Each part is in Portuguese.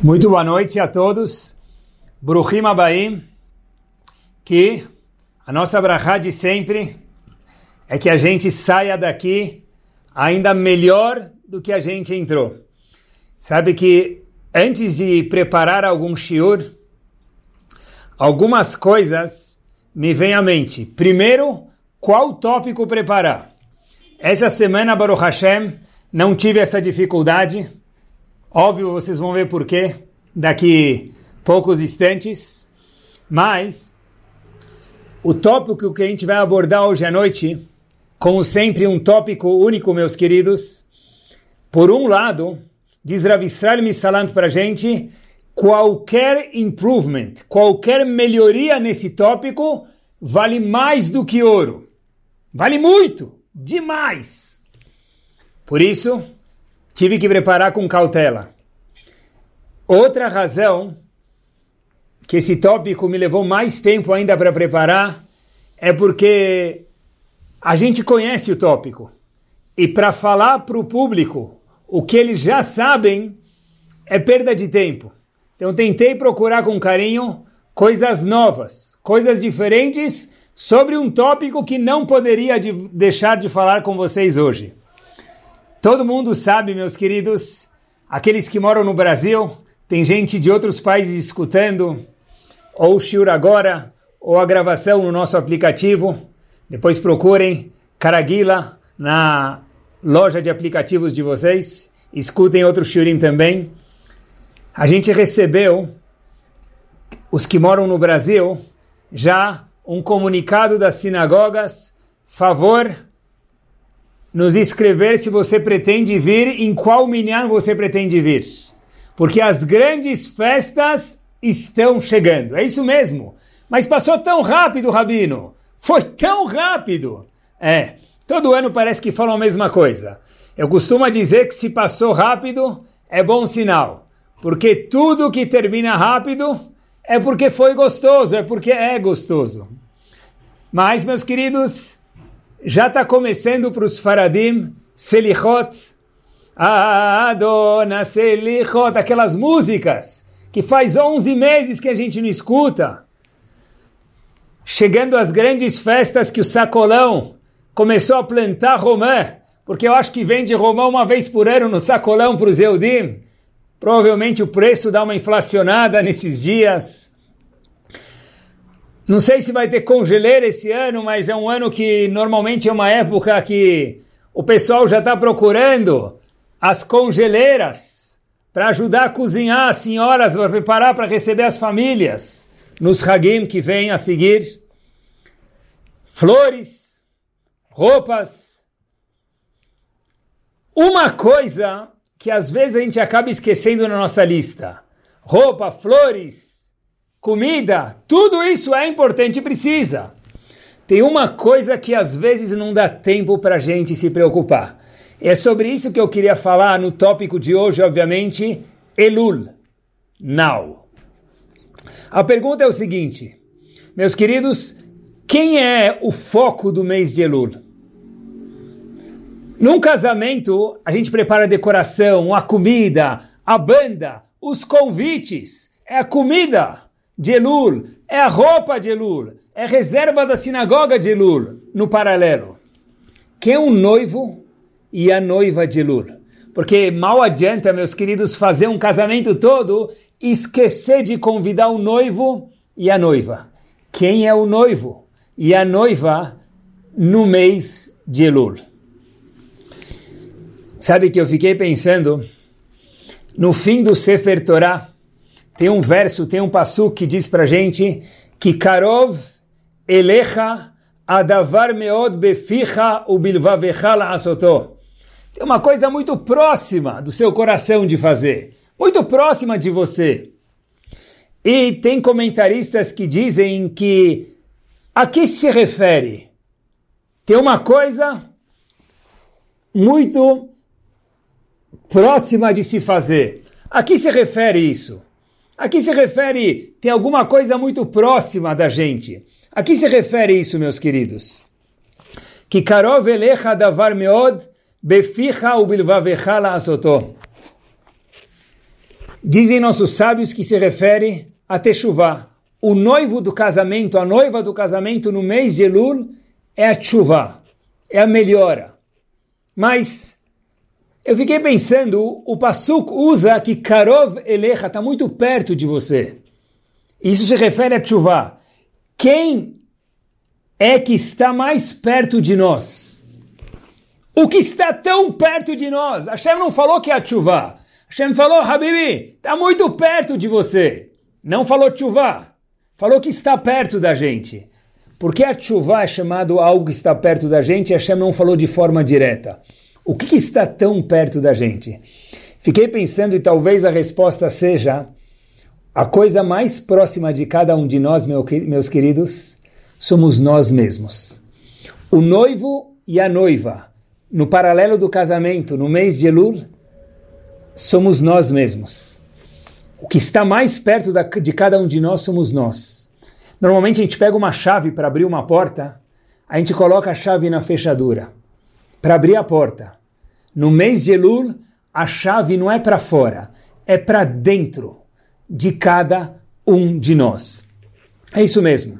Muito boa noite a todos. Bruhim Abaim. Que a nossa brachá de sempre é que a gente saia daqui ainda melhor do que a gente entrou. Sabe que antes de preparar algum shiur, algumas coisas me vêm à mente. Primeiro, qual tópico preparar? Essa semana, Baruch Hashem, não tive essa dificuldade Óbvio, vocês vão ver por quê daqui poucos instantes. Mas o tópico que a gente vai abordar hoje à noite, como sempre, um tópico único, meus queridos. Por um lado, diz Rav Israel Misalant para a gente, qualquer improvement, qualquer melhoria nesse tópico vale mais do que ouro. Vale muito, demais. Por isso, tive que preparar com cautela. Outra razão que esse tópico me levou mais tempo ainda para preparar é porque a gente conhece o tópico. E para falar para o público o que eles já sabem é perda de tempo. Então tentei procurar com carinho coisas novas, coisas diferentes sobre um tópico que não poderia de deixar de falar com vocês hoje. Todo mundo sabe, meus queridos, aqueles que moram no Brasil, tem gente de outros países escutando, ou o Shur agora, ou a gravação no nosso aplicativo. Depois procurem Caraguila na loja de aplicativos de vocês. Escutem outros Shurim também. A gente recebeu, os que moram no Brasil, já um comunicado das sinagogas, favor nos escrever se você pretende vir, em qual minyan você pretende vir. Porque as grandes festas estão chegando. É isso mesmo. Mas passou tão rápido, Rabino. Foi tão rápido. É, todo ano parece que falam a mesma coisa. Eu costumo dizer que se passou rápido, é bom sinal. Porque tudo que termina rápido é porque foi gostoso, é porque é gostoso. Mas, meus queridos, já está começando para os Faradim, Selichot, Adona Selichot, aquelas músicas que faz 11 meses que a gente não escuta. Chegando às grandes festas que o Sacolão começou a plantar romã, porque eu acho que vende romã uma vez por ano no Sacolão para os Eudim. Provavelmente o preço dá uma inflacionada nesses dias. Não sei se vai ter congeleira esse ano, mas é um ano que normalmente é uma época que o pessoal já está procurando as congeleiras para ajudar a cozinhar as senhoras, para preparar para receber as famílias nos Hagim que vêm a seguir. Flores, roupas. Uma coisa que às vezes a gente acaba esquecendo na nossa lista: roupa, flores comida, tudo isso é importante e precisa. Tem uma coisa que às vezes não dá tempo para a gente se preocupar. É sobre isso que eu queria falar no tópico de hoje, obviamente, Elul, now. A pergunta é o seguinte, meus queridos, quem é o foco do mês de Elul? Num casamento, a gente prepara a decoração, a comida, a banda, os convites, é a comida de Elul, é a roupa de Elul, é a reserva da sinagoga de Elul, no paralelo. Quem é o noivo e a noiva de Elul? Porque mal adianta, meus queridos, fazer um casamento todo e esquecer de convidar o noivo e a noiva. Quem é o noivo e a noiva no mês de Elul? Sabe que eu fiquei pensando, no fim do Sefer Torah, tem um verso, tem um passo que diz para gente que Karov elecha adavar meod beficha ubilvavecha la'asoto. Tem uma coisa muito próxima do seu coração de fazer, muito próxima de você. E tem comentaristas que dizem que a que se refere? Tem uma coisa muito próxima de se fazer. A que se refere isso? Aqui se refere, tem alguma coisa muito próxima da gente. A que se refere isso, meus queridos? Que karov elecha davar meod beficha ubilvavecha la'asoto. Dizem nossos sábios que se refere a Teshuvah. O noivo do casamento, a noiva do casamento no mês de Elul é a Teshuvah, é a melhora. Mas eu fiquei pensando, o Passuk usa que Karov Elecha está muito perto de você. Isso se refere a Teshuvah. Quem é que está mais perto de nós? O que está tão perto de nós? Hashem não falou que é a Teshuvah. Hashem falou, Habibi, está muito perto de você. Não falou tshuva, falou que está perto da gente. Porque a tshuva é chamado algo que está perto da gente, Hashem não falou de forma direta. O que, que está tão perto da gente? Fiquei pensando e talvez a resposta seja a coisa mais próxima de cada um de nós, meu, meus queridos, somos nós mesmos. O noivo e a noiva, no paralelo do casamento, no mês de Elul, somos nós mesmos. O que está mais perto da, de cada um de nós somos nós. Normalmente a gente pega uma chave para abrir uma porta, a gente coloca a chave na fechadura para abrir a porta. No mês de Elul, a chave não é para fora, é para dentro de cada um de nós. É isso mesmo.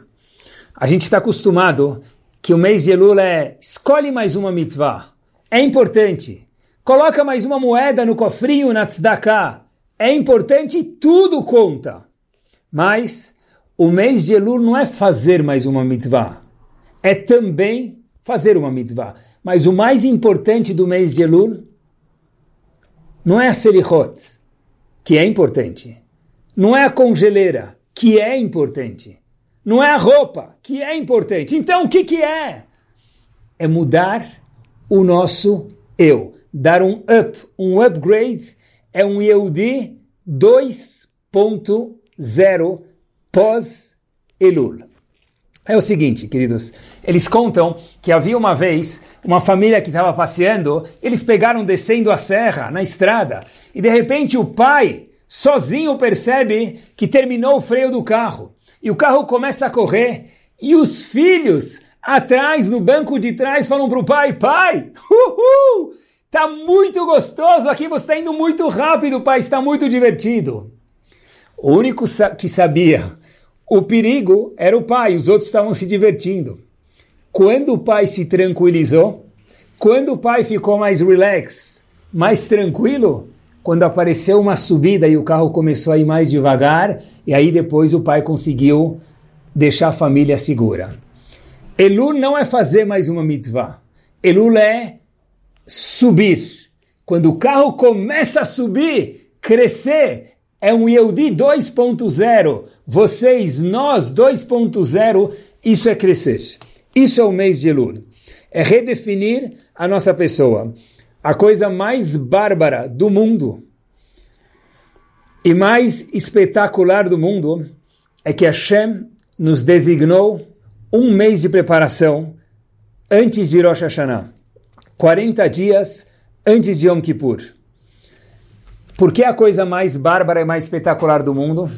A gente está acostumado que o mês de Elul é escolhe mais uma mitzvah. É importante. Coloca mais uma moeda no cofrinho na tzedakah. É importante, tudo conta. Mas o mês de Elul não é fazer mais uma mitzvah. É também fazer uma mitzvah. Mas o mais importante do mês de Elul não é a Selichot, que é importante. Não é a congeleira, que é importante. Não é a roupa, que é importante. Então, o que, que é? É mudar o nosso eu dar um up, um upgrade, é um Yehudi 2.0 pós-Elul. É o seguinte, queridos, eles contam que havia uma vez uma família que estava passeando, eles pegaram descendo a serra, na estrada, e de repente o pai, sozinho, percebe que terminou o freio do carro. E o carro começa a correr, e os filhos atrás, no banco de trás, falam para o pai: Pai, uhul! Tá muito gostoso aqui, você está indo muito rápido, pai, está muito divertido. O único que sabia o perigo era o pai, os outros estavam se divertindo. Quando o pai se tranquilizou, quando o pai ficou mais relax, mais tranquilo, quando apareceu uma subida e o carro começou a ir mais devagar, e aí depois o pai conseguiu deixar a família segura. Elul não é fazer mais uma mitzvah. Elul é subir. Quando o carro começa a subir, crescer, é um Yehudi 2.0. Vocês, nós 2.0, isso é crescer. Isso é o mês de Elul. É redefinir a nossa pessoa. A coisa mais bárbara do mundo e mais espetacular do mundo é que Hashem nos designou um mês de preparação antes de Rosh Hashanah. 40 dias antes de Yom Kippur. Por que a coisa mais bárbara e mais espetacular do mundo?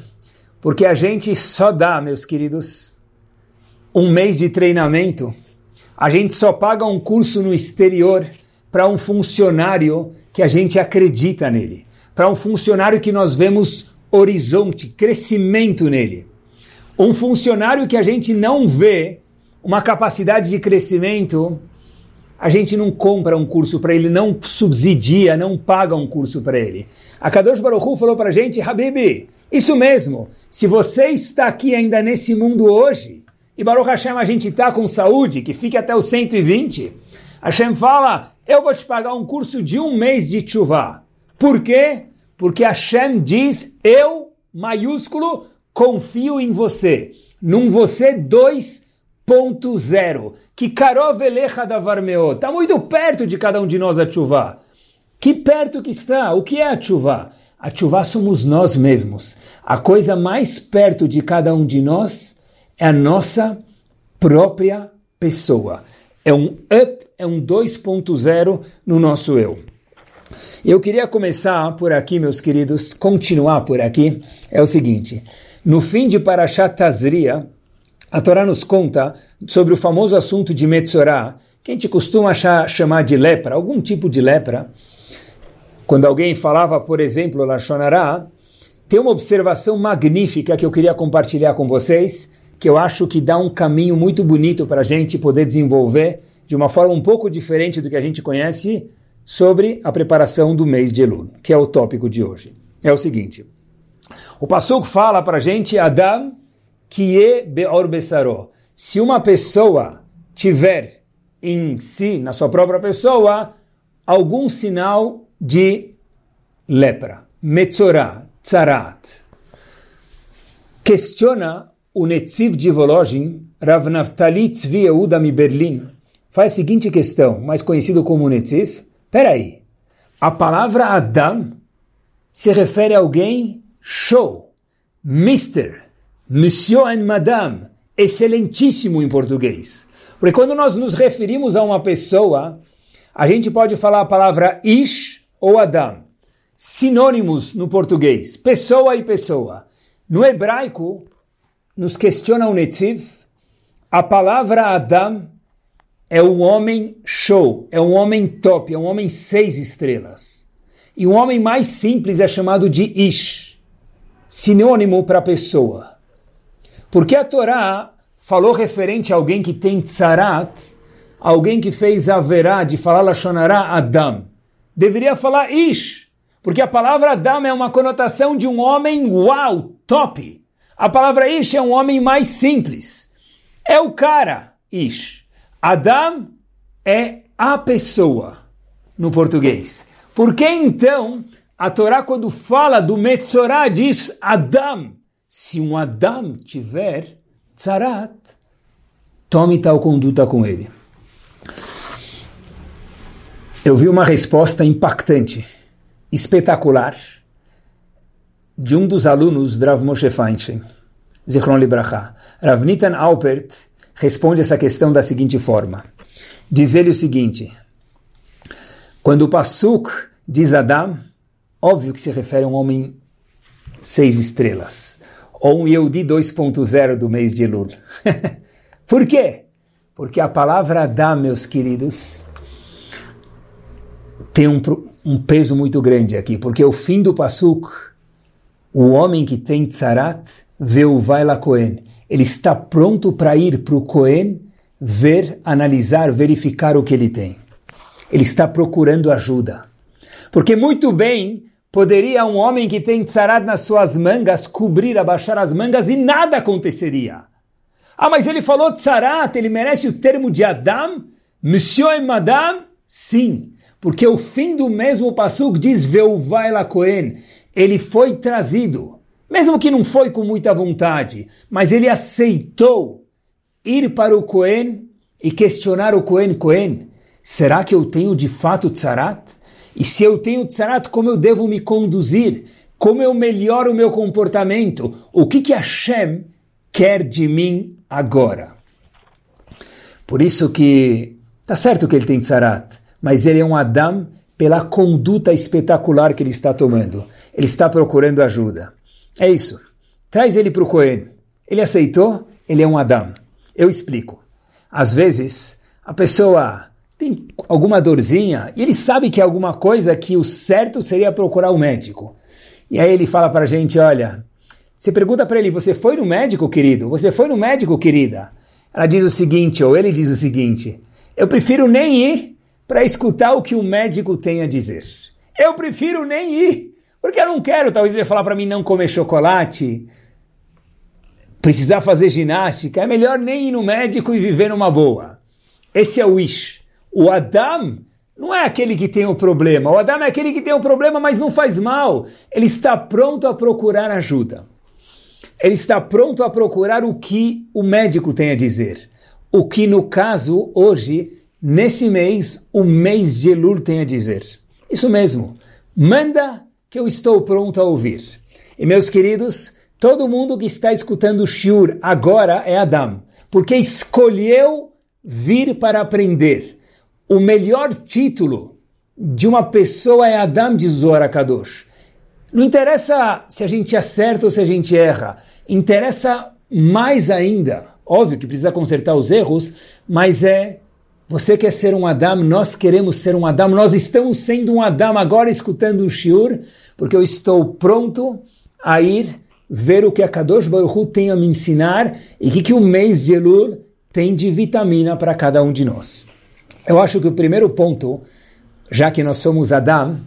Porque a gente só dá, meus queridos, um mês de treinamento. A gente só paga um curso no exterior para um funcionário que a gente acredita nele. Para um funcionário que nós vemos horizonte, crescimento nele. Um funcionário que a gente não vê uma capacidade de crescimento a gente não compra um curso para ele, não subsidia, não paga um curso para ele. A Kadosh Baruch Hu falou para a gente, Habibi, isso mesmo, se você está aqui ainda nesse mundo hoje, e Baruch Hashem a gente está com saúde, que fique até os 120, Hashem fala, eu vou te pagar um curso de um mês de chuva. Por quê? Porque Hashem diz, eu, maiúsculo, confio em você. Num você 2.0 que Karov da Varmeo, está muito perto de cada um de nós a chuva. Que perto que está? O que é a chuva? A chuva somos nós mesmos. A coisa mais perto de cada um de nós é a nossa própria pessoa. É um up, é um 2.0 no nosso eu. Eu queria começar por aqui, meus queridos, continuar por aqui. É o seguinte: no fim de Parashat Tazria, a Torá nos conta sobre o famoso assunto de Metzorah, que a gente costuma achar, chamar de lepra, algum tipo de lepra. Quando alguém falava, por exemplo, Lashonará, tem uma observação magnífica que eu queria compartilhar com vocês, que eu acho que dá um caminho muito bonito para a gente poder desenvolver de uma forma um pouco diferente do que a gente conhece sobre a preparação do mês de Elul, que é o tópico de hoje. É o seguinte, o Passuco fala para a gente, Adam kie beor besaró. Se uma pessoa tiver em si, na sua própria pessoa, algum sinal de lepra, metzorah, tzarat. Questiona o Netziv de Volozhin, Rav Naftali Tzvi Yehuda Berlim, faz a seguinte questão, mais conhecido como Netziv. Peraí, a palavra Adam se refere a alguém show, mister, monsieur and madame, excelentíssimo em português. Porque quando nós nos referimos a uma pessoa, a gente pode falar a palavra ish ou Adam. Sinônimos no português, pessoa e pessoa. No hebraico, nos questiona o Netziv, a palavra Adam é um homem show, é um homem top, é um homem seis estrelas. E um homem mais simples é chamado de Ish, sinônimo para pessoa. Porque a Torá falou referente a alguém que tem tzarat, alguém que fez haverá de falar Lashonará Adam. Deveria falar Ish, porque a palavra Adam é uma conotação de um homem uau, top. A palavra Ish é um homem mais simples. É o cara, Ish. Adam é a pessoa, no português. Por que então a Torá, quando fala do Metzorah, diz Adam? Se um Adam tiver tzarat, tome tal conduta com ele. Eu vi uma resposta impactante, espetacular, de um dos alunos de Rav Moshe Feinstein, Zichron Libracha. Rav Nitan Alpert responde essa questão da seguinte forma. Diz ele o seguinte, quando o Pasuk diz Adam, óbvio que se refere a um homem seis estrelas, ou um Yehudi 2.0 do mês de Elul. Por quê? Porque a palavra Adam, meus queridos, tem um, um peso muito grande aqui, porque o fim do Pasuk, o homem que tem tzarat, vê o Vaila Cohen. Ele está pronto para ir para o Cohen ver, analisar, verificar o que ele tem. Ele está procurando ajuda. Porque muito bem poderia um homem que tem tzarat nas suas mangas cobrir, abaixar as mangas e nada aconteceria. Ah, mas ele falou tzarat, ele merece o termo de Adam? Monsieur e Madame? Sim, porque o fim do mesmo Passuk diz Veuvai la Cohen. Ele foi trazido, mesmo que não foi com muita vontade, mas ele aceitou ir para o Cohen e questionar o Cohen Cohen. Será que eu tenho de fato tzarat? E se eu tenho tzarat, como eu devo me conduzir? Como eu melhoro o meu comportamento? O que que Hashem quer de mim agora? Por isso que tá certo que ele tem tzarat, mas ele é um Adam pela conduta espetacular que ele está tomando. Ele está procurando ajuda. É isso. Traz ele para o Cohen. Ele aceitou, ele é um Adam. Eu explico. Às vezes, a pessoa tem alguma dorzinha e ele sabe que é alguma coisa que o certo seria procurar o um médico. E aí ele fala para a gente, olha, você pergunta para ele, você foi no médico, querido? Você foi no médico, querida? Ela diz o seguinte, ou ele diz o seguinte, eu prefiro nem ir para escutar o que o médico tem a dizer. Eu prefiro nem ir, porque eu não quero, talvez ele falar para mim não comer chocolate, precisar fazer ginástica, é melhor nem ir no médico e viver numa boa. Esse é o wish. O Adam não é aquele que tem o problema. O Adam é aquele que tem o problema, mas não faz mal. Ele está pronto a procurar ajuda. Ele está pronto a procurar o que o médico tem a dizer. O que, no caso, hoje, nesse mês, o mês de Elul tem a dizer. Isso mesmo. Manda que eu estou pronto a ouvir. E, meus queridos, todo mundo que está escutando Shur agora é Adam, porque escolheu vir para aprender. O melhor título de uma pessoa é Adam de Zohar Kadosh. Não interessa se a gente acerta ou se a gente erra. Interessa mais ainda, óbvio que precisa consertar os erros, mas é você quer ser um Adam, nós queremos ser um Adam, nós estamos sendo um Adam agora escutando o Shiur, porque eu estou pronto a ir ver o que a Kadosh Baruch Hu tem a me ensinar e o que, que o mês de Elul tem de vitamina para cada um de nós. Eu acho que o primeiro ponto, já que nós somos Adam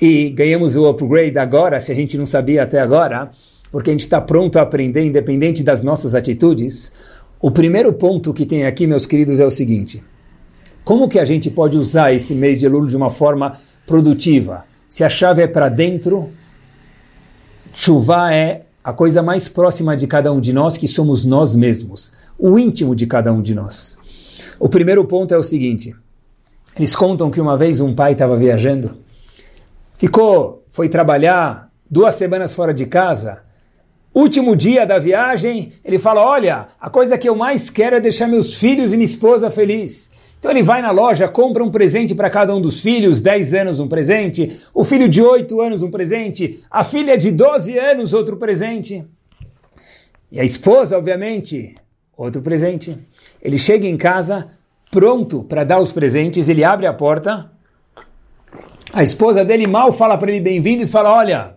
e ganhamos o upgrade agora, se a gente não sabia até agora, porque a gente está pronto a aprender, independente das nossas atitudes, o primeiro ponto que tem aqui, meus queridos, é o seguinte: como que a gente pode usar esse mês de Elul de uma forma produtiva? Se a chave é para dentro, chuva é a coisa mais próxima de cada um de nós, que somos nós mesmos, o íntimo de cada um de nós. O primeiro ponto é o seguinte: eles contam que uma vez um pai estava viajando, ficou, foi trabalhar duas semanas fora de casa. Último dia da viagem, ele fala: Olha, a coisa que eu mais quero é deixar meus filhos e minha esposa felizes. Então ele vai na loja, compra um presente para cada um dos filhos, 10 anos um presente, o filho de 8 anos um presente, a filha de 12 anos outro presente. E a esposa, obviamente, outro presente. Ele chega em casa, pronto para dar os presentes, ele abre a porta. A esposa dele mal fala para ele bem-vindo e fala: Olha,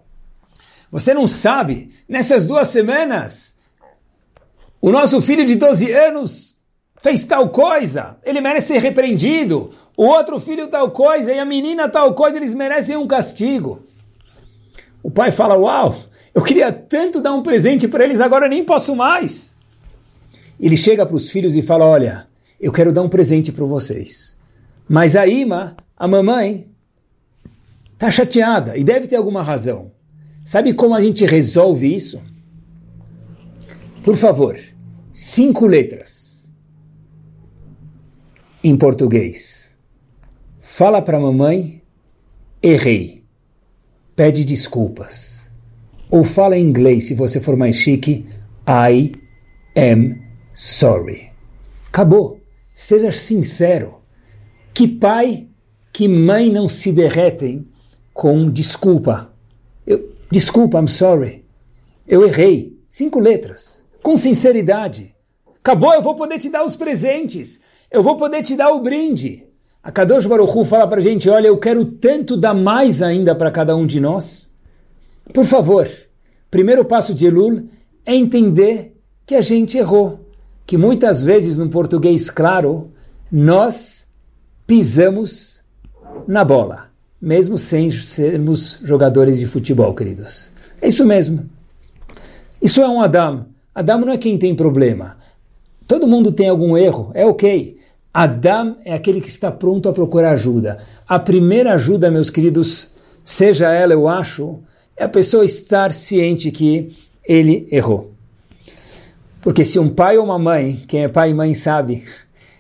você não sabe, nessas duas semanas, o nosso filho de 12 anos fez tal coisa, ele merece ser repreendido. O outro filho tal coisa e a menina tal coisa, eles merecem um castigo. O pai fala: Uau, eu queria tanto dar um presente para eles, agora nem posso mais. Ele chega para os filhos e fala: Olha, eu quero dar um presente para vocês. Mas a Ima, a mamãe, está chateada e deve ter alguma razão. Sabe como a gente resolve isso? Por favor, cinco letras em português. Fala para a mamãe, errei. Pede desculpas. Ou fala em inglês, se você for mais chique, I am sorry. Acabou. Seja sincero. Que pai, que mãe não se derretem com desculpa. Eu, desculpa, I'm sorry. Eu errei. Cinco letras. Com sinceridade. Acabou, eu vou poder te dar os presentes eu vou poder te dar o brinde. A Kadosh Baruch Hu fala para a gente, olha, eu quero tanto dar mais ainda para cada um de nós. Por favor, primeiro passo de Elul é entender que a gente errou, que muitas vezes no português claro, nós pisamos na bola, mesmo sem sermos jogadores de futebol, queridos. É isso mesmo. Isso é um Adam. Adam não é quem tem problema. Todo mundo tem algum erro, é ok. Adam é aquele que está pronto a procurar ajuda. A primeira ajuda, meus queridos, seja ela, eu acho, é a pessoa estar ciente que ele errou. Porque se um pai ou uma mãe, quem é pai e mãe sabe,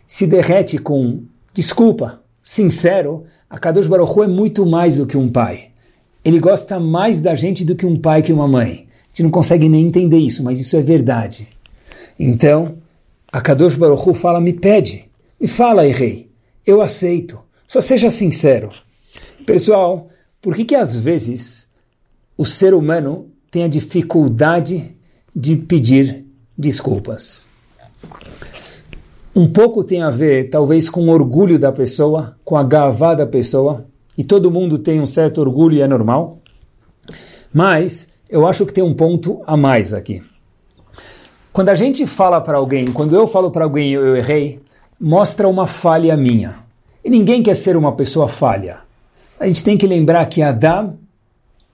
se derrete com desculpa, sincero, a Kadosh Baruch Hu é muito mais do que um pai. Ele gosta mais da gente do que um pai que uma mãe. A gente não consegue nem entender isso, mas isso é verdade. Então, a Kadosh Baruch Hu fala, me pede. Me fala, rei, eu aceito. Só seja sincero. Pessoal, por que que às vezes o ser humano tem a dificuldade de pedir desculpas? Um pouco tem a ver, talvez, com o orgulho da pessoa, com a gavá da pessoa, e todo mundo tem um certo orgulho e é normal. Mas eu acho que tem um ponto a mais aqui. Quando a gente fala para alguém, quando eu falo para alguém eu errei, mostra uma falha minha. E ninguém quer ser uma pessoa falha. A gente tem que lembrar que Adam,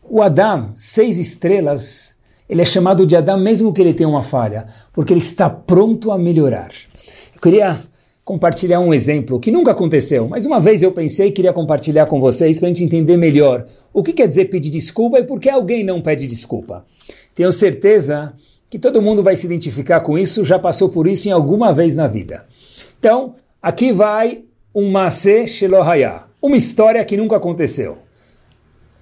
o Adam, seis estrelas, ele é chamado de Adam mesmo que ele tenha uma falha, porque ele está pronto a melhorar. Eu queria compartilhar um exemplo que nunca aconteceu, mas uma vez eu pensei e queria compartilhar com vocês para a gente entender melhor o que quer dizer pedir desculpa e por que alguém não pede desculpa. Tenho certeza que todo mundo vai se identificar com isso, já passou por isso em alguma vez na vida. Então, aqui vai um Maseh Shelohaya, uma história que nunca aconteceu.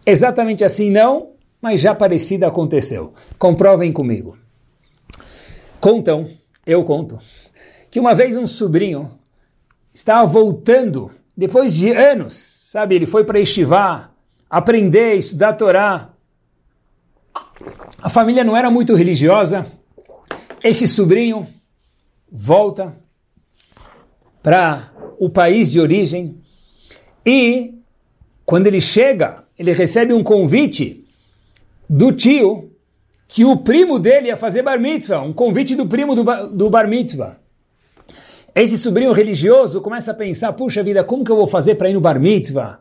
Exatamente assim não, mas já parecida aconteceu. Comprovem comigo. Contam, eu conto, que uma vez um sobrinho estava voltando, depois de anos, sabe, ele foi para estivar, aprender, estudar a Torá. A família não era muito religiosa. Esse sobrinho volta para o país de origem e quando ele chega, ele recebe um convite do tio que o primo dele ia fazer bar mitzvah, um convite do primo do, do bar mitzvah. Esse sobrinho religioso começa a pensar, puxa vida, como que eu vou fazer para ir no bar mitzvah?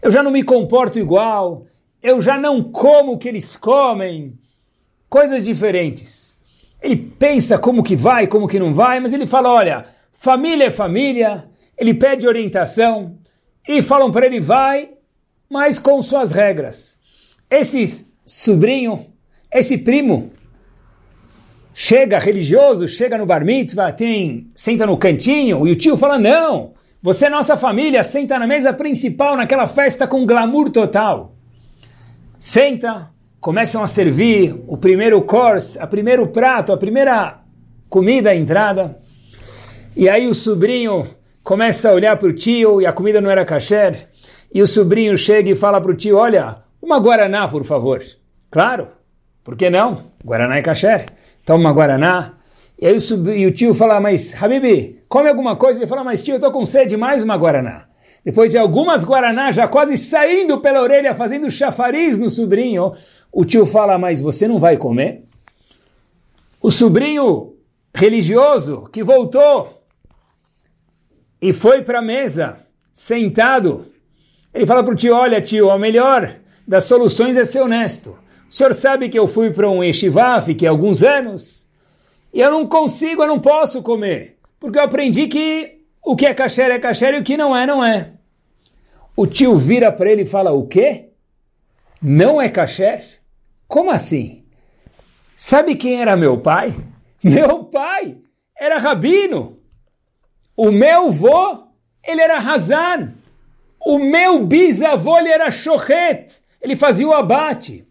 Eu já não me comporto igual, eu já não como o que eles comem, coisas diferentes. Ele pensa como que vai, como que não vai, mas ele fala, olha, família é família, ele pede orientação e falam para ele, vai, mas com suas regras. Esse sobrinho, esse primo, chega religioso, chega no bar mitzvah, tem, senta no cantinho, e o tio fala, não, você é nossa família, senta na mesa principal naquela festa com glamour total. Senta, começam a servir o primeiro course, a primeiro prato, a primeira comida, a entrada. E aí o sobrinho começa a olhar para o tio e a comida não era kasher. E o sobrinho chega e fala para o tio, olha, uma Guaraná, por favor. Claro, por que não? Guaraná é kasher. Toma Guaraná. E aí e o tio fala, mas Habibi, come alguma coisa? Ele fala, mas tio, eu estou com sede, mais uma Guaraná. Depois de algumas Guaraná já quase saindo pela orelha, fazendo chafariz no sobrinho, o tio fala, mas você não vai comer? O sobrinho religioso que voltou e foi para a mesa, sentado, ele fala para o tio, olha tio, a melhor das soluções é ser honesto. O senhor sabe que eu fui para um yeshiva, fiquei alguns anos, e eu não consigo, eu não posso comer, porque eu aprendi que o que é kasher é kasher e o que não é, não é. O tio vira para ele e fala, o quê? Não é kasher? Como assim? Sabe quem era meu pai? Meu pai era rabino. O meu vô, ele era Hazan. O meu bisavô, ele era Shochet. Ele fazia o abate.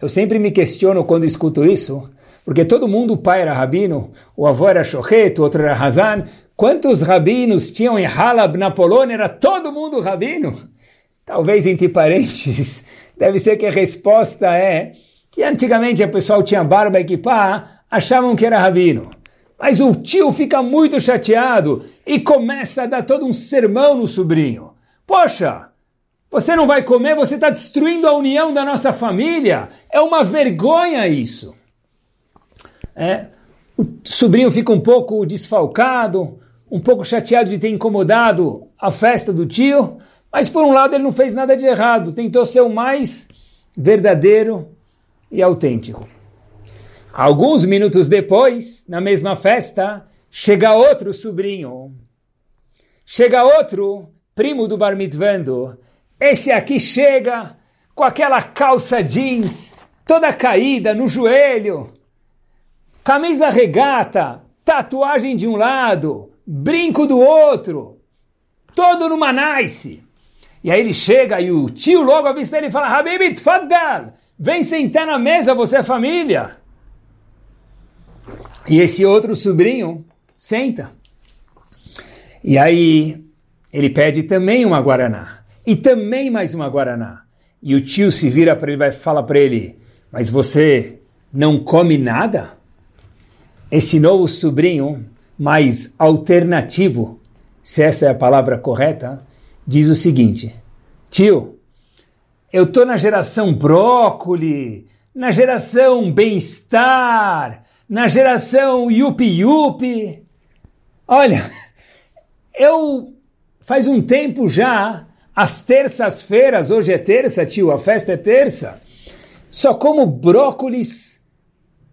Eu sempre me questiono quando escuto isso, porque todo mundo, o pai era rabino, o avô era Shochet, o outro era Hazan. Quantos rabinos tinham em Halab, na Polônia? Era todo mundo rabino? Talvez entre parênteses, deve ser que a resposta é que antigamente o pessoal tinha barba e equipar, achavam que era rabino. Mas o tio fica muito chateado e começa a dar todo um sermão no sobrinho. Poxa, você não vai comer, você está destruindo a união da nossa família. É uma vergonha isso. É, o sobrinho fica um pouco desfalcado, um pouco chateado de ter incomodado a festa do tio, mas por um lado ele não fez nada de errado, tentou ser o mais verdadeiro e autêntico. Alguns minutos depois, na mesma festa, chega outro sobrinho. Chega outro primo do bar mitzvando. Esse aqui chega com aquela calça jeans toda caída no joelho, camisa regata, tatuagem de um lado, brinco do outro, todo numa nice. E aí ele chega e o tio logo avista ele e fala, Habib, tfaddal, vem sentar na mesa, você é família. E esse outro sobrinho senta. E aí ele pede também uma Guaraná e também mais uma Guaraná. E o tio se vira para ele e fala para ele: Mas você não come nada? Esse novo sobrinho, mais alternativo, se essa é a palavra correta, diz o seguinte: Tio, eu tô na geração brócoli, na geração bem-estar, na geração yupi-yupi. Olha, eu faz um tempo já às terças-feiras, hoje é terça, tio, a festa é terça, só como brócolis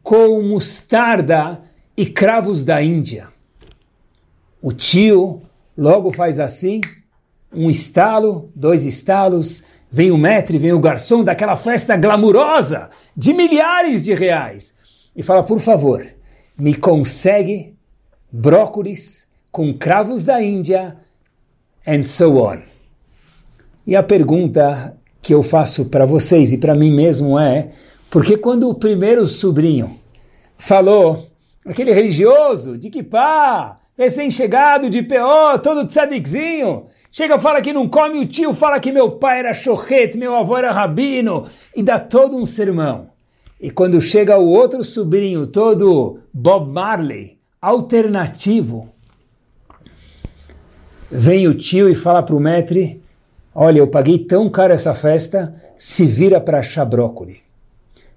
com mostarda e cravos da Índia. O tio logo faz assim, um estalo, dois estalos, vem o metre, vem o garçom daquela festa glamurosa de milhares de reais e fala, por favor, me consegue brócolis com cravos da Índia and so on. E a pergunta que eu faço para vocês e para mim mesmo é: porque quando o primeiro sobrinho falou, aquele religioso de pá, recém-chegado de PO, todo tzadikzinho, chega fala que não come o tio, fala que meu pai era chorrete, meu avô era rabino, e dá todo um sermão. E quando chega o outro sobrinho, todo Bob Marley, alternativo, vem o tio e fala para o metre, Olha, eu paguei tão caro essa festa, se vira para achar brócoli.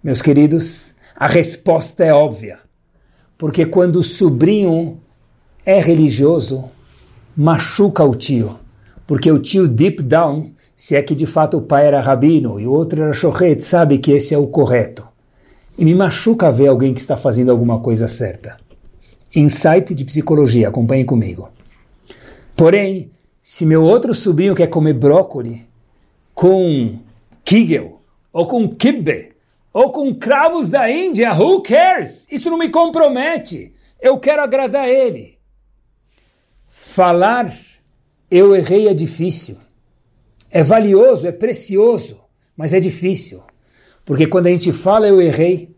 Meus queridos, A resposta é óbvia. Porque quando o sobrinho é religioso, machuca o tio. Porque o tio deep down, se é que de fato o pai era rabino e o outro era shochet, sabe que esse é o correto. E me machuca ver alguém que está fazendo alguma coisa certa. Insight de psicologia, acompanhe comigo. Porém, se meu outro sobrinho quer comer brócolis com kigel, ou com kibbe, ou com cravos da Índia, who cares? Isso não me compromete. Eu quero agradar ele. Falar eu errei é difícil. É valioso, é precioso, mas é difícil. Porque quando a gente fala eu errei,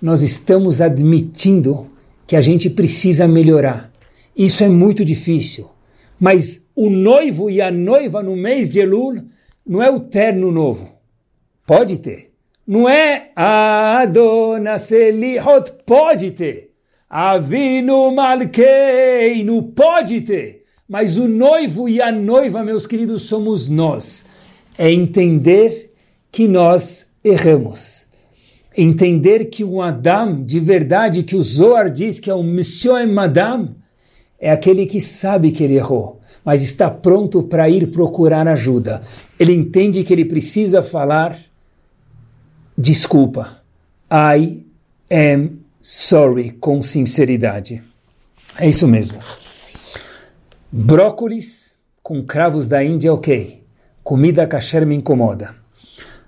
nós estamos admitindo que a gente precisa melhorar. Isso é muito difícil. Mas o noivo e a noiva no mês de Elul não é o terno novo. Pode ter. Não é Adona Selihot, pode ter. Avinu Malkeinu, pode ter. Mas o noivo e a noiva, meus queridos, somos nós. É entender que nós erramos. Entender que o Adam, de verdade, que o Zohar diz que é o Monsieur Madame, é aquele que sabe que ele errou, mas está pronto para ir procurar ajuda. Ele entende que ele precisa falar desculpa. I am sorry, com sinceridade. É isso mesmo. Brócolis com cravos da Índia, ok. Comida kasher me incomoda.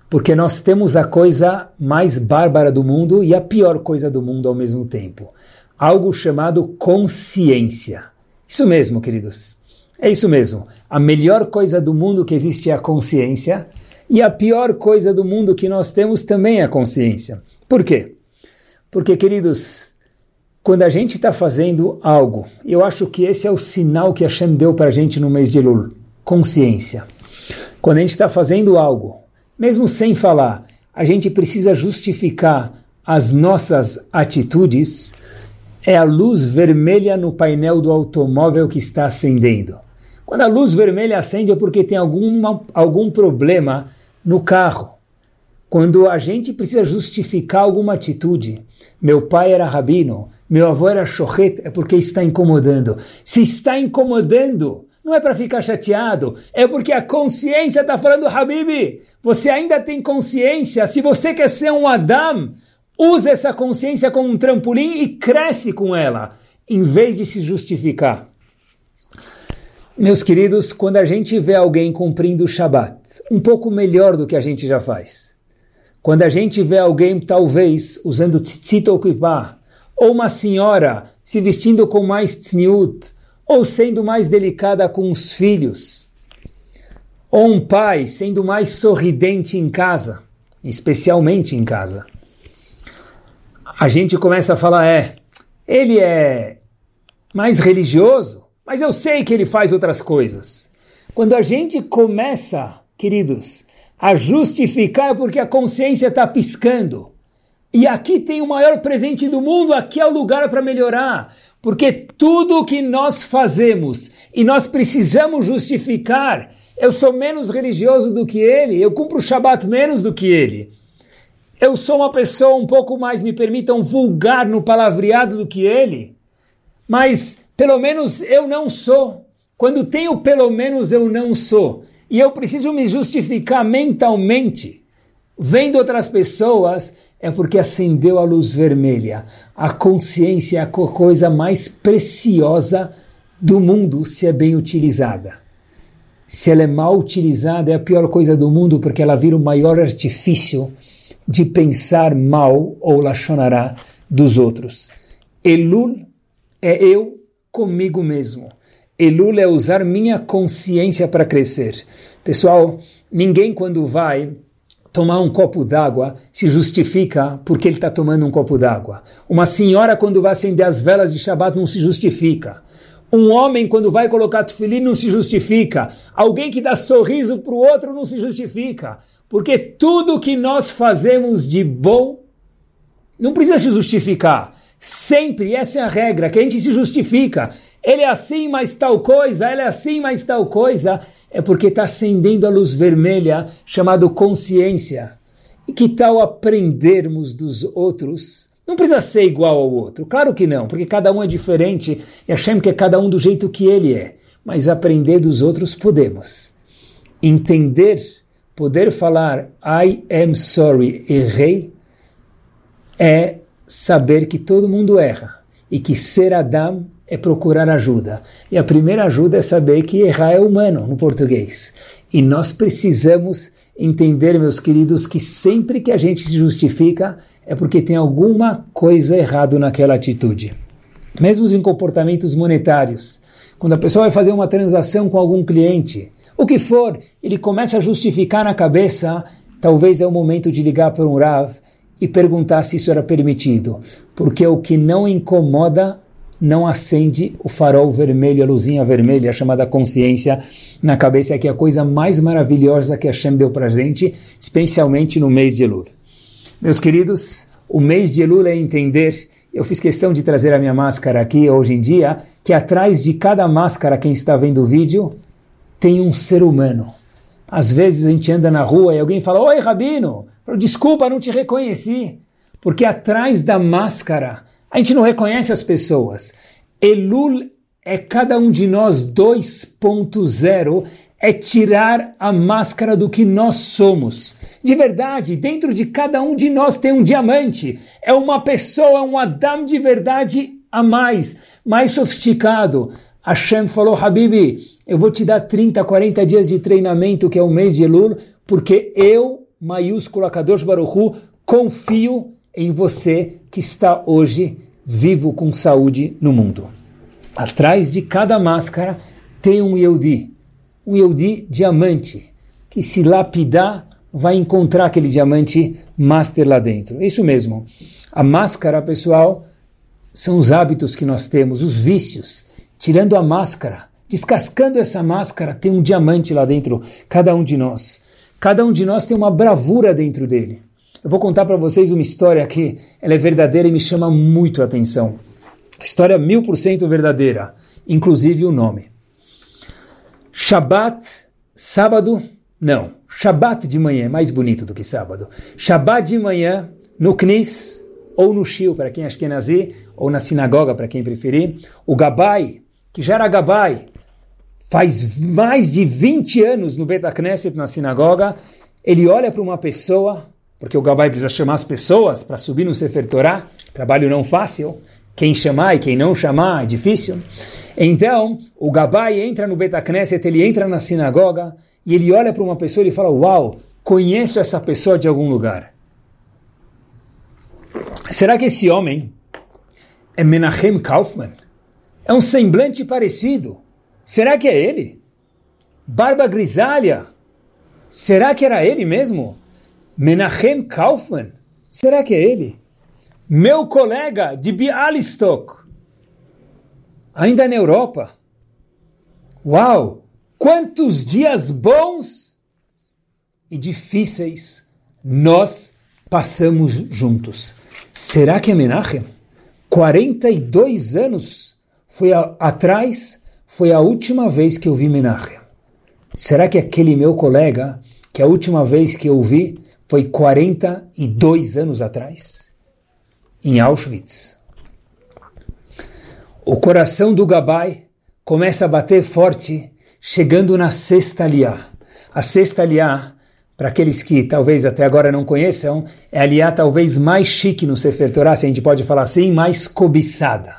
Porque nós temos a coisa mais bárbara do mundo e a pior coisa do mundo ao mesmo tempo algo chamado consciência. Isso mesmo, queridos. É isso mesmo. A melhor coisa do mundo que existe é a consciência e a pior coisa do mundo que nós temos também é a consciência. Por quê? Porque, queridos, quando a gente está fazendo algo, eu acho que esse é o sinal que Hashem deu para a gente no mês de Lul, consciência. Quando a gente está fazendo algo, mesmo sem falar, a gente precisa justificar as nossas atitudes é a luz vermelha no painel do automóvel que está acendendo. Quando a luz vermelha acende é porque tem alguma, algum problema no carro. Quando a gente precisa justificar alguma atitude, meu pai era rabino, meu avô era shochet, é porque está incomodando. Se está incomodando, não é para ficar chateado, é porque a consciência está falando, Habibi, você ainda tem consciência, se você quer ser um Adam, Usa essa consciência como um trampolim e cresce com ela, em vez de se justificar. Meus queridos, quando a gente vê alguém cumprindo o Shabat, um pouco melhor do que a gente já faz, quando a gente vê alguém talvez usando tzitzit ou kippah, ou uma senhora se vestindo com mais tzniut, ou sendo mais delicada com os filhos, ou um pai sendo mais sorridente em casa, especialmente em casa a gente começa a falar, é, ele é mais religioso, mas eu sei que ele faz outras coisas. Quando a gente começa, queridos, a justificar porque a consciência está piscando. E aqui tem o maior presente do mundo, aqui é o lugar para melhorar. Porque tudo o que nós fazemos e nós precisamos justificar, eu sou menos religioso do que ele, eu cumpro o Shabat menos do que ele eu sou uma pessoa um pouco mais, me permitam, vulgar no palavreado do que ele, mas pelo menos eu não sou. Quando tenho pelo menos eu não sou, e eu preciso me justificar mentalmente, vendo outras pessoas, é porque acendeu a luz vermelha. A consciência é a coisa mais preciosa do mundo se é bem utilizada. Se ela é mal utilizada, é a pior coisa do mundo, porque ela vira o maior artifício de pensar mal ou lachonará dos outros. Elul é eu comigo mesmo. Elul é usar minha consciência para crescer. Pessoal, ninguém quando vai tomar um copo d'água se justifica porque ele está tomando um copo d'água. Uma senhora quando vai acender as velas de Shabat não se justifica. Um homem, quando vai colocar tefilim, não se justifica. Alguém que dá sorriso para o outro não se justifica. Porque tudo que nós fazemos de bom não precisa se justificar. Sempre, essa é a regra, que a gente se justifica. Ele é assim, mas tal coisa, ele é assim, mas tal coisa. É porque está acendendo a luz vermelha, chamado consciência. E que tal aprendermos dos outros? Não precisa ser igual ao outro, claro que não, porque cada um é diferente e Hashem quer cada um do jeito que ele é. Mas aprender dos outros podemos. Entender, poder falar I am sorry, errei, é saber que todo mundo erra e que ser Adam é procurar ajuda. E a primeira ajuda é saber que errar é humano no português. E nós precisamos entender, meus queridos, que sempre que a gente se justifica é porque tem alguma coisa errada naquela atitude. Mesmo em comportamentos monetários, quando a pessoa vai fazer uma transação com algum cliente, o que for, ele começa a justificar na cabeça, talvez é o momento de ligar para um Rav e perguntar se isso era permitido, porque o que não incomoda não acende o farol vermelho, a luzinha vermelha, chamada consciência, na cabeça, que é a coisa mais maravilhosa que a Hashem deu para gente, especialmente no mês de Elul. Meus queridos, o mês de Elul é entender, eu fiz questão de trazer a minha máscara aqui hoje em dia, que atrás de cada máscara, quem está vendo o vídeo, tem um ser humano. Às vezes a gente anda na rua e alguém fala, Oi, Rabino, desculpa, não te reconheci. Porque atrás da máscara a gente não reconhece as pessoas. Elul é cada um de nós 2.0, é tirar a máscara do que nós somos. De verdade, dentro de cada um de nós tem um diamante. É uma pessoa, um Adam de verdade a mais, mais sofisticado. Hashem falou, Habibi, eu vou te dar 30, 40 dias de treinamento, que é o mês de Elul, porque eu, maiúsculo Kadosh Baruchu, confio em você que está hoje vivo com saúde no mundo. Atrás de cada máscara tem um Yehudi, um Yehudi diamante, que se lapidar vai encontrar aquele diamante master lá dentro. Isso mesmo. A máscara, pessoal, são os hábitos que nós temos, os vícios. Tirando a máscara, descascando essa máscara, tem um diamante lá dentro, cada um de nós. Cada um de nós tem uma bravura dentro dele. Eu vou contar para vocês uma história que ela é verdadeira e me chama muito a atenção. História mil por cento verdadeira, inclusive o nome. Shabat, sábado, não. Shabat de manhã é mais bonito do que sábado. Shabat de manhã, no Knis, ou no Shio, para quem é nazi, ou na sinagoga, para quem preferir. O Gabai, que já era Gabai, faz mais de 20 anos no Bet Knesset, na sinagoga, ele olha para uma pessoa porque o Gabai precisa chamar as pessoas para subir no Sefer Torah, trabalho não fácil, quem chamar e quem não chamar é difícil. Então, o Gabai entra no Betacneset, ele entra na sinagoga e ele olha para uma pessoa e fala, uau, conheço essa pessoa de algum lugar. Será que esse homem é Menachem Kaufman? É um semblante parecido. Será que é ele? Barba grisalha. Será que era ele mesmo? Menachem Kaufman? Será que é ele? Meu colega de Bialystok, ainda na Europa. Uau! Quantos dias bons e difíceis nós passamos juntos. Será que é Menachem? 42 anos foi a, atrás, foi a última vez que eu vi Menachem. Será que aquele meu colega, que a última vez que eu vi, foi 42 anos atrás, em Auschwitz. O coração do Gabai começa a bater forte, chegando na sexta liá. A sexta liá, para aqueles que talvez até agora não conheçam, é a liá talvez mais chique no Sefer Torah, se a gente pode falar assim, mais cobiçada,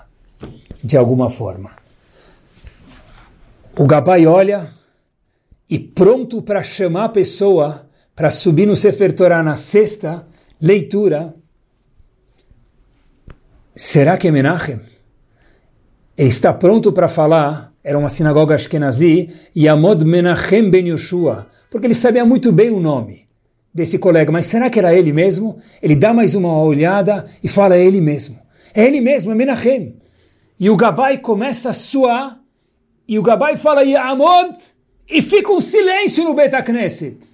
de alguma forma. O Gabai olha e pronto para chamar a pessoa para subir no Sefer Torah na sexta leitura, será que é Menachem? Ele está pronto para falar, era uma sinagoga Ashkenazi, Yamod Menachem Ben Yoshua, porque ele sabia muito bem o nome desse colega, mas será que era ele mesmo? Ele dá mais uma olhada e fala, é ele mesmo. É ele mesmo, é Menachem. E o Gabai começa a suar, e o Gabai fala, Yamod, e fica um silêncio no Betacneset.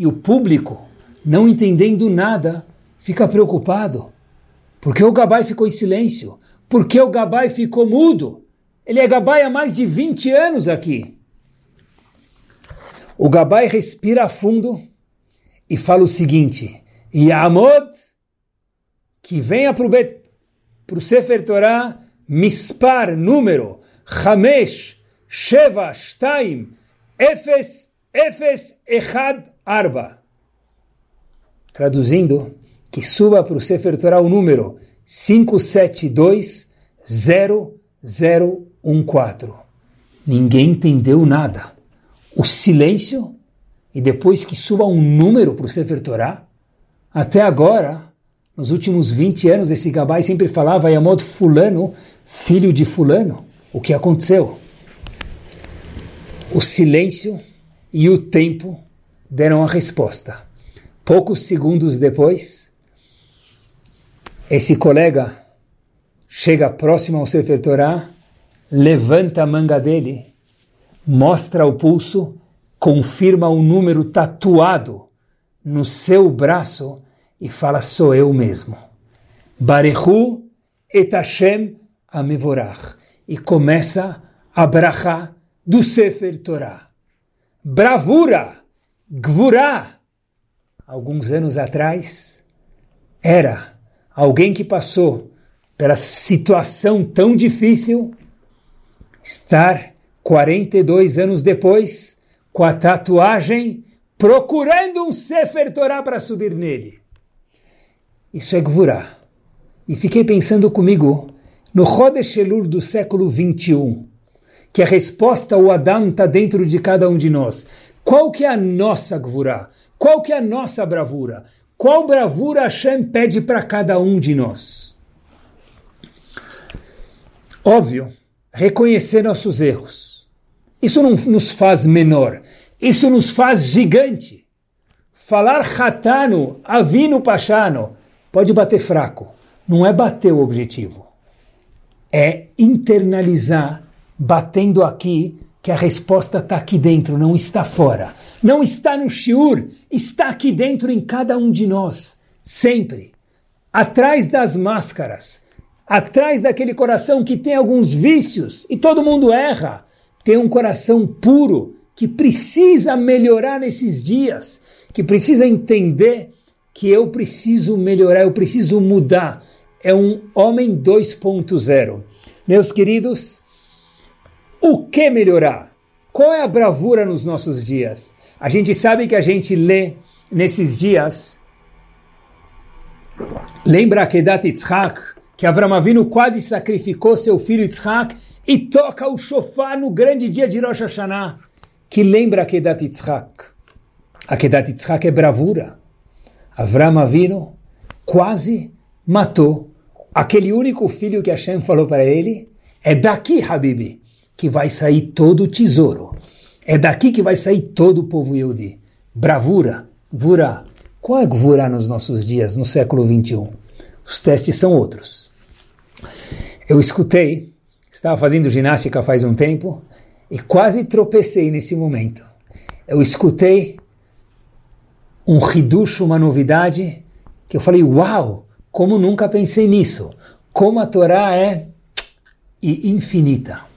E o público, não entendendo nada, fica preocupado. Por que o Gabai ficou em silêncio? Por que o Gabai ficou mudo? Ele é Gabai há mais de 20 anos aqui. O Gabai respira fundo, e fala o seguinte, Yamod, que venha para o Sefer Torah, mispar, número, Hamesh, Sheva, Shtaim, Efes, Efes, Echad, Arba. Traduzindo, que suba para o Sefer Torah o número 5720014. Ninguém entendeu nada. O silêncio e depois que suba um número para o Sefer Torah. Até agora, nos últimos 20 anos, esse Gabai sempre falava Yamod fulano, filho de fulano. O que aconteceu? O silêncio e o tempo deram a resposta. Poucos segundos depois, esse colega chega próximo ao Sefer Torah, levanta a manga dele, mostra o pulso, confirma o número tatuado no seu braço e fala: Sou eu mesmo. Barehu et Hashem amevorach. E começa a brachá do Sefer Torah. Bravura, gvurah alguns anos atrás, era alguém que passou pela situação tão difícil, estar 42 anos depois com a tatuagem procurando um Sefer Torah para subir nele. Isso é Gvurah. E fiquei pensando comigo no Chodesh Elul do século 21, que a resposta ao Adam está dentro de cada um de nós. Qual que é a nossa Gvurah? Qual que é a nossa bravura? Qual bravura Hashem pede para cada um de nós? Óbvio, reconhecer nossos erros. Isso não nos faz menor, isso nos faz gigante. Falar hatano, avino pachano, pode bater fraco. Não é bater o objetivo. É internalizar, batendo aqui, que a resposta está aqui dentro, não está fora. Não está no shiur, está aqui dentro em cada um de nós, sempre. Atrás das máscaras, atrás daquele coração que tem alguns vícios, e todo mundo erra, tem um coração puro que precisa melhorar nesses dias, que precisa entender que eu preciso melhorar, eu preciso mudar. É um homem 2.0. Meus queridos, o que melhorar? Qual é a bravura nos nossos dias? A gente sabe que a gente lê nesses dias, lembra que Dat Yitzhak, que Avram Avinu quase sacrificou seu filho Yitzhak e toca o shofar no grande dia de Rosh Hashanah, que lembra que Dat Yitzhak. A Kedat Yitzhak é bravura. Avram Avinu quase matou aquele único filho que Hashem falou para ele, é daqui, Habibi, que vai sair todo o tesouro. É daqui que vai sair todo o povo Yehudi. Bravura, Gvura. Qual é Gvura nos nossos dias, no século 21? Os testes são outros. Eu escutei, estava fazendo ginástica faz um tempo e quase tropecei nesse momento. Eu escutei um riducho, uma novidade, que eu falei, uau, como nunca pensei nisso. Como a Torá é infinita.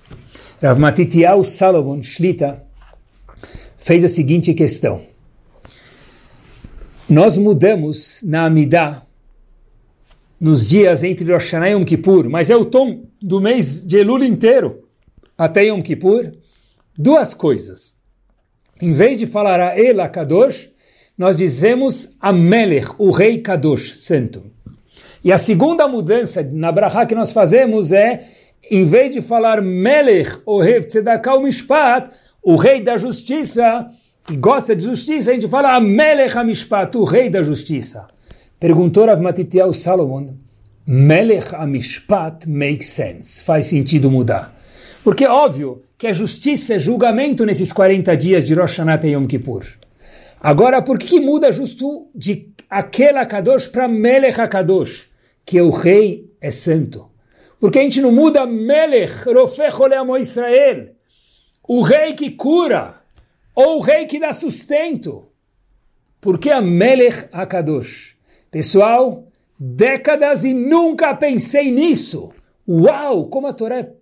Rav Matitiyahu Salomon Shlita fez a seguinte questão. Nós mudamos na Amidah nos dias entre Rosh Hashanah e Yom Kippur, mas é o tom do mês de Elul inteiro até Yom Kippur, duas coisas. Em vez de falar a Ela Kadosh, nós dizemos a Melech, o rei Kadosh, santo. E a segunda mudança na Brahá que nós fazemos é em vez de falar Melech, o rei Tzedakah, Mishpat, o rei da justiça, que gosta de justiça, a gente fala Melech HaMishpat, o rei da justiça. Perguntou Rav Matitiel Salomon, Melech HaMishpat makes sense, faz sentido mudar. Porque é óbvio que a justiça é julgamento nesses 40 dias de Rosh Hashanah e Yom Kippur. Agora, por que, que muda justo de aquela Kadosh para Melech HaKadosh, que é o rei é santo? Porque a gente não muda Melech, Rofech Oleamo Israel, o rei que cura, ou o rei que dá sustento. Porque a Melech Akadosh. Pessoal, décadas e nunca pensei nisso. Uau, como a Torá é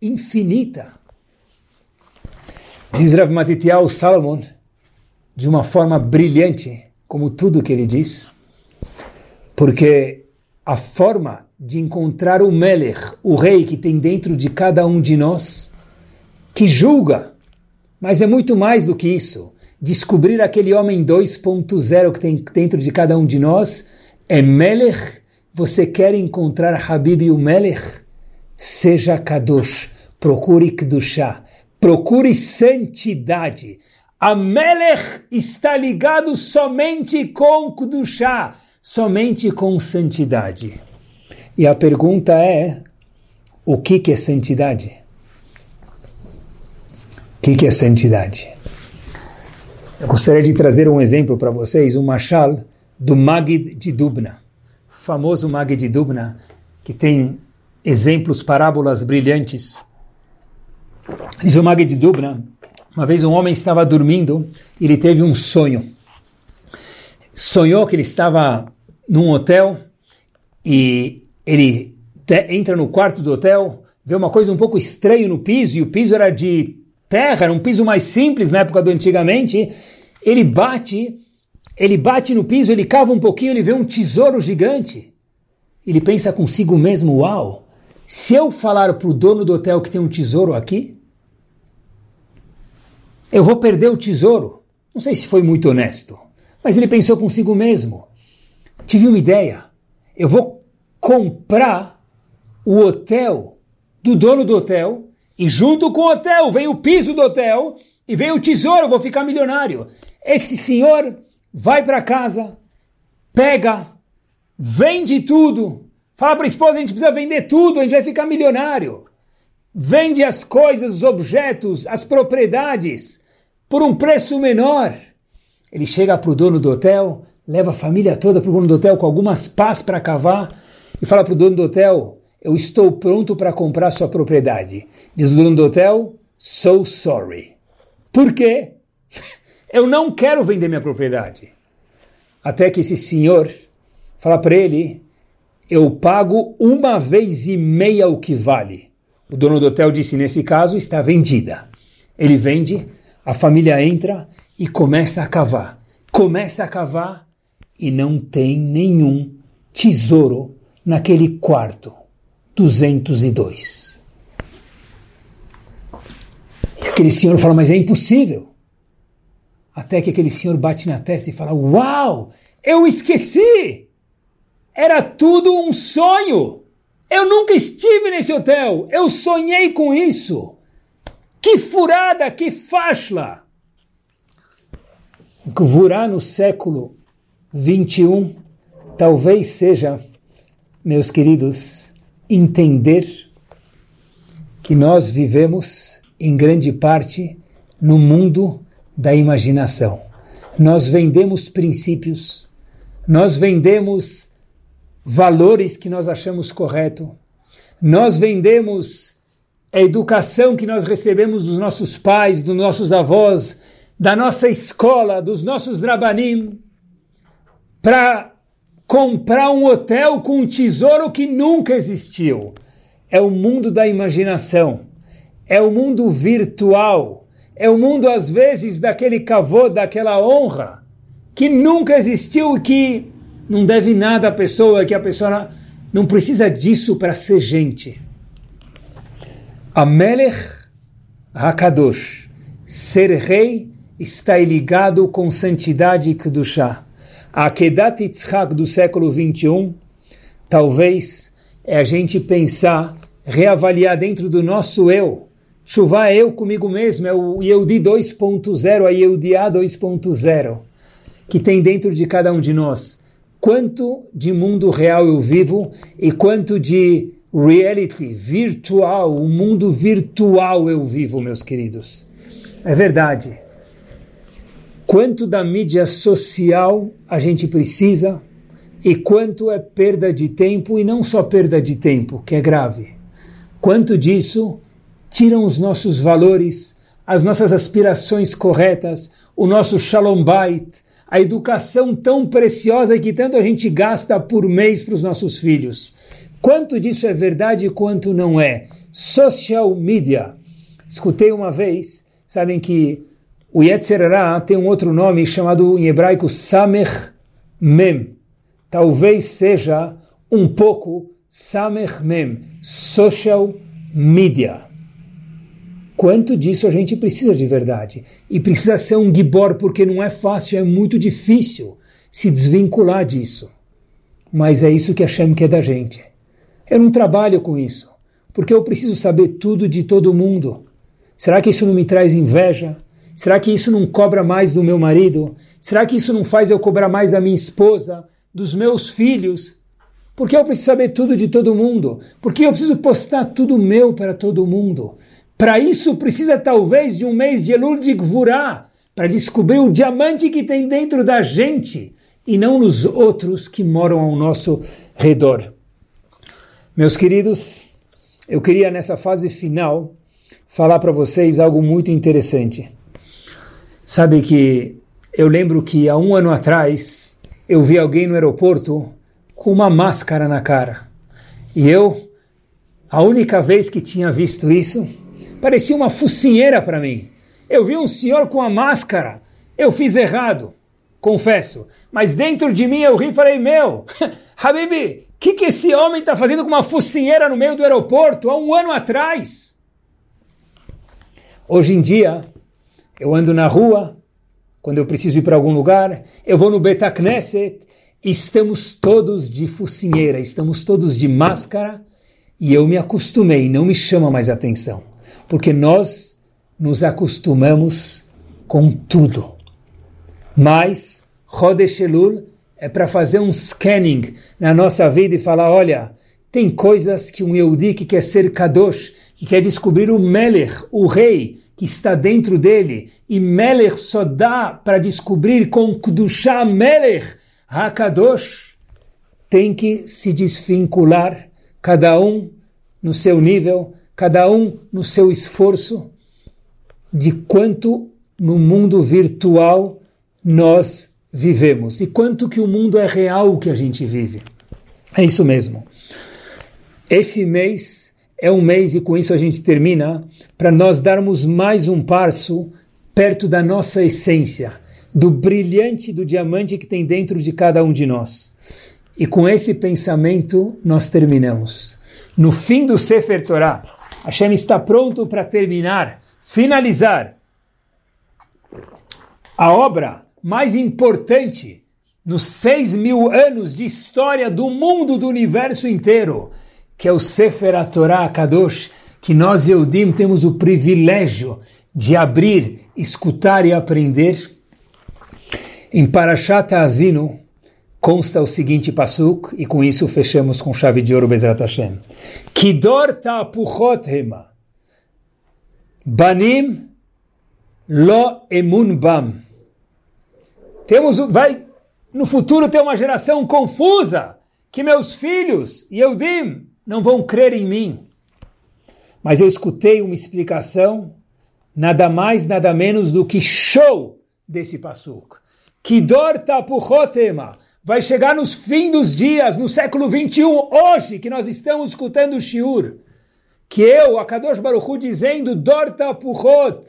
infinita. Diz Rav Matitiyahu Salomon, de uma forma brilhante, como tudo que ele diz, porque a forma de encontrar o Melech, o rei que tem dentro de cada um de nós, que julga, mas é muito mais do que isso. Descobrir aquele homem 2.0 que tem dentro de cada um de nós é Melech. Você quer encontrar Habib o Melech? Seja Kadosh, procure Kedushá, procure santidade. A Melech está ligado somente com Kedushá, somente com santidade. E a pergunta é, o que, que é santidade? O que, que é santidade? Eu gostaria de trazer um exemplo para vocês, um machal do Magid de Dubna, famoso Magid de Dubna, que tem exemplos, parábolas brilhantes. Diz o Magid de Dubna, uma vez um homem estava dormindo e ele teve um sonho. Sonhou que ele estava num hotel e ele entra no quarto do hotel, vê uma coisa um pouco estranha no piso, e o piso era de terra, era um piso mais simples na época do antigamente. Ele bate, ele bate no piso, ele cava um pouquinho, ele vê um tesouro gigante. Ele pensa consigo mesmo: Uau, se eu falar para o dono do hotel que tem um tesouro aqui, eu vou perder o tesouro. Não sei se foi muito honesto, mas ele pensou consigo mesmo: Tive uma ideia, eu vou comprar o hotel do dono do hotel e junto com o hotel vem o piso do hotel e vem o tesouro, vou ficar milionário. Esse senhor vai para casa, pega, vende tudo, fala para a esposa, a gente precisa vender tudo, a gente vai ficar milionário. Vende as coisas, os objetos, as propriedades por um preço menor. Ele chega para o dono do hotel, leva a família toda para o dono do hotel com algumas pás para cavar e fala para o dono do hotel: Eu estou pronto para comprar sua propriedade. Diz o dono do hotel: So sorry. Por quê? Eu não quero vender minha propriedade. Até que esse senhor fala para ele: Eu pago uma vez e meia o que vale. O dono do hotel disse: Nesse caso está vendida. Ele vende, a família entra e começa a cavar. Começa a cavar e não tem nenhum tesouro naquele quarto 202. E aquele senhor fala, mas é impossível. Até que aquele senhor bate na testa e fala: Uau, eu esqueci! Era tudo um sonho! Eu nunca estive nesse hotel! Eu sonhei com isso! Que furada, que fashla! Gvurá no século 21 talvez seja meus queridos, entender que nós vivemos, em grande parte, no mundo da imaginação. Nós vendemos princípios, nós vendemos valores que nós achamos correto, nós vendemos a educação que nós recebemos dos nossos pais, dos nossos avós, da nossa escola, dos nossos drabanim, para comprar um hotel com um tesouro que nunca existiu. É o mundo da imaginação, é o mundo virtual, é o mundo, às vezes, daquele cavô, daquela honra, que nunca existiu e que não deve nada à pessoa, que a pessoa não precisa disso para ser gente. A Melech Hakadosh, ser rei, está ligado com santidade e Kedushah. A Kedat Yitzhak do século 21, talvez é a gente pensar, reavaliar dentro do nosso eu. Chuvar é eu comigo mesmo, é o Yehudi 2.0, a Yehudiá 2.0, que tem dentro de cada um de nós. Quanto de mundo real eu vivo e quanto de reality virtual, o mundo virtual eu vivo, meus queridos. É verdade quanto da mídia social a gente precisa e quanto é perda de tempo, e não só perda de tempo, que é grave. Quanto disso tiram os nossos valores, as nossas aspirações corretas, o nosso shalom bait, a educação tão preciosa que tanto a gente gasta por mês para os nossos filhos. Quanto disso é verdade e quanto não é? Social media. Escutei uma vez, sabem que O Yetzerara tem um outro nome chamado em hebraico Samech Mem. Talvez seja um pouco Samech Mem, social media. Quanto disso a gente precisa de verdade? E precisa ser um gibor, porque não é fácil, é muito difícil se desvincular disso. Mas é isso que Hashem quer da gente. Eu não trabalho com isso, porque eu preciso saber tudo de todo mundo. Será que isso não me traz inveja? Será que isso não cobra mais do meu marido? Será que isso não faz eu cobrar mais da minha esposa, dos meus filhos? Por que eu preciso saber tudo de todo mundo? Por que eu preciso postar tudo meu para todo mundo? Para isso precisa talvez de um mês de Elul de Gvurah, para descobrir o diamante que tem dentro da gente e não nos outros que moram ao nosso redor. Meus queridos, eu queria nessa fase final falar para vocês algo muito interessante. Sabe que eu lembro que há um ano atrás eu vi alguém no aeroporto com uma máscara na cara. E eu, a única vez que tinha visto isso, parecia uma focinheira para mim. Eu vi um senhor com a máscara. Eu fiz errado, confesso. Mas dentro de mim eu ri e falei: Meu, Habibi, o que, que esse homem está fazendo com uma focinheira no meio do aeroporto há um ano atrás? Hoje em dia, eu ando na rua, quando eu preciso ir para algum lugar, eu vou no Betacneset, estamos todos de focinheira, estamos todos de máscara, e eu me acostumei, não me chama mais atenção, porque nós nos acostumamos com tudo. Mas, Chodesh Elul é para fazer um scanning na nossa vida e falar, olha, tem coisas que um Yehudi que quer ser Kadosh, que quer descobrir o Melech, o rei, que está dentro dele, e Melech só dá para descobrir com Kudushá Melech Hakadosh, tem que se desvincular, cada um no seu nível, cada um no seu esforço, de quanto no mundo virtual nós vivemos e quanto que o mundo é real que a gente vive. É isso mesmo. Esse mês é um mês, e com isso a gente termina, para nós darmos mais um passo perto da nossa essência, do brilhante do diamante que tem dentro de cada um de nós. E com esse pensamento nós terminamos. No fim do Sefer Torah, Hashem está pronto para terminar, finalizar a obra mais importante nos seis mil anos de história do mundo, do universo inteiro, que é o Sefer Torah Kadosh, que nós, Eudim, temos o privilégio de abrir, escutar e aprender. Em Parashat Azino consta o seguinte pasuk, e com isso fechamos com chave de ouro Bezrat Hashem. Kidor ta'apuchot hema, banim lo emun bam. Temos, vai no futuro ter uma geração confusa, que meus filhos, Eudim, não vão crer em mim. Mas eu escutei uma explicação, nada mais, nada menos do que show desse passuk. Kidor tapuchotema. Vai chegar nos fim dos dias, no século 21, hoje, que nós estamos escutando o Shiur. Que eu, a Kadosh Baruchu, dizendo, Dor tapuchot,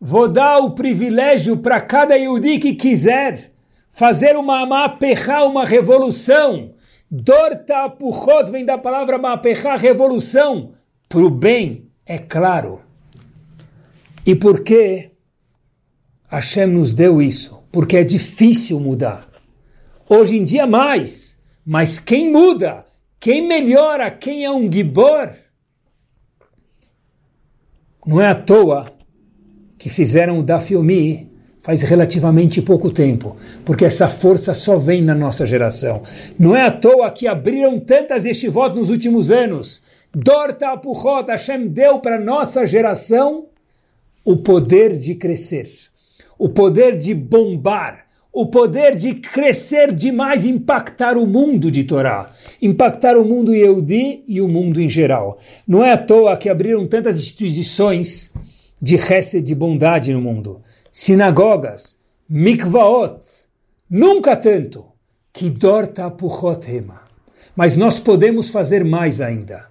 vou dar o privilégio para cada Yehudi que quiser fazer uma maperra, uma revolução, Dor tapuchot vem da palavra mapechá, revolução, para o bem, é claro. E por que Hashem nos deu isso? Porque é difícil mudar. Hoje em dia mais, mas quem muda, quem melhora, quem é um gibor, não é à toa que fizeram o Dafyomi faz relativamente pouco tempo, porque essa força só vem na nossa geração. Não é à toa que abriram tantas estivot nos últimos anos. Dorta Apuchot, Hashem deu para nossa geração o poder de crescer, o poder de bombar, o poder de crescer demais, impactar o mundo de Torá, impactar o mundo Yehudi e o mundo em geral. Não é à toa que abriram tantas instituições de Hesed, de bondade no mundo sinagogas, mikvaot, nunca tanto, que dorta puchotema. Mas nós podemos fazer mais ainda.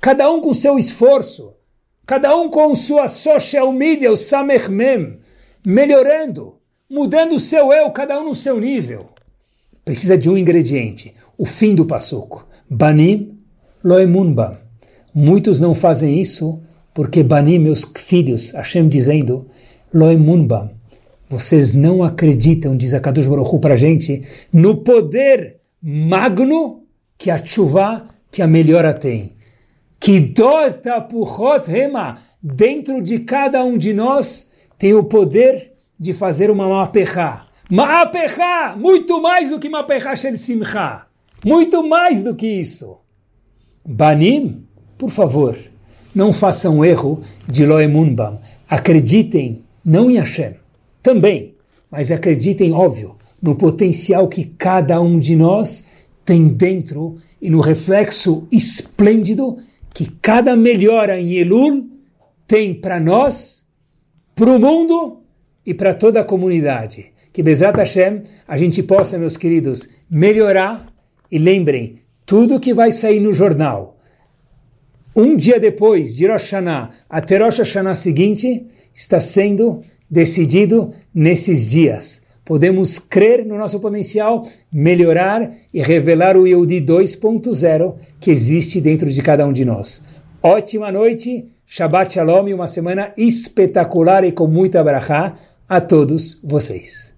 Cada um com seu esforço, cada um com sua social media, o Samechmem, melhorando, mudando o seu eu, cada um no seu nível. Precisa de um ingrediente, o fim do passuco. Banim loemunba. Muitos não fazem isso porque banim, meus filhos, Hashem dizendo, loemunba. Vocês não acreditam, diz a Kadosh Baruch para a gente, no poder magno que a chuva, que a melhora tem. Que dota puchot rema, dentro de cada um de nós tem o poder de fazer uma mapecha. Mapecha! Muito mais do que mapecha shel simcha. Muito mais do que isso. Banim, por favor, não façam erro de Loemunbam. Acreditem não em Hashem, também, mas acreditem, óbvio, no potencial que cada um de nós tem dentro e no reflexo esplêndido que cada melhora em Elul tem para nós, para o mundo e para toda a comunidade. Que Bezat Hashem a gente possa, meus queridos, melhorar e lembrem, tudo que vai sair no jornal, um dia depois de Rosh Hashanah até Rosh Hashanah seguinte, está sendo decidido nesses dias. Podemos crer no nosso potencial, melhorar e revelar o Yehudi 2.0 que existe dentro de cada um de nós. Ótima noite, Shabbat Shalom e uma semana espetacular e com muita brachá a todos vocês.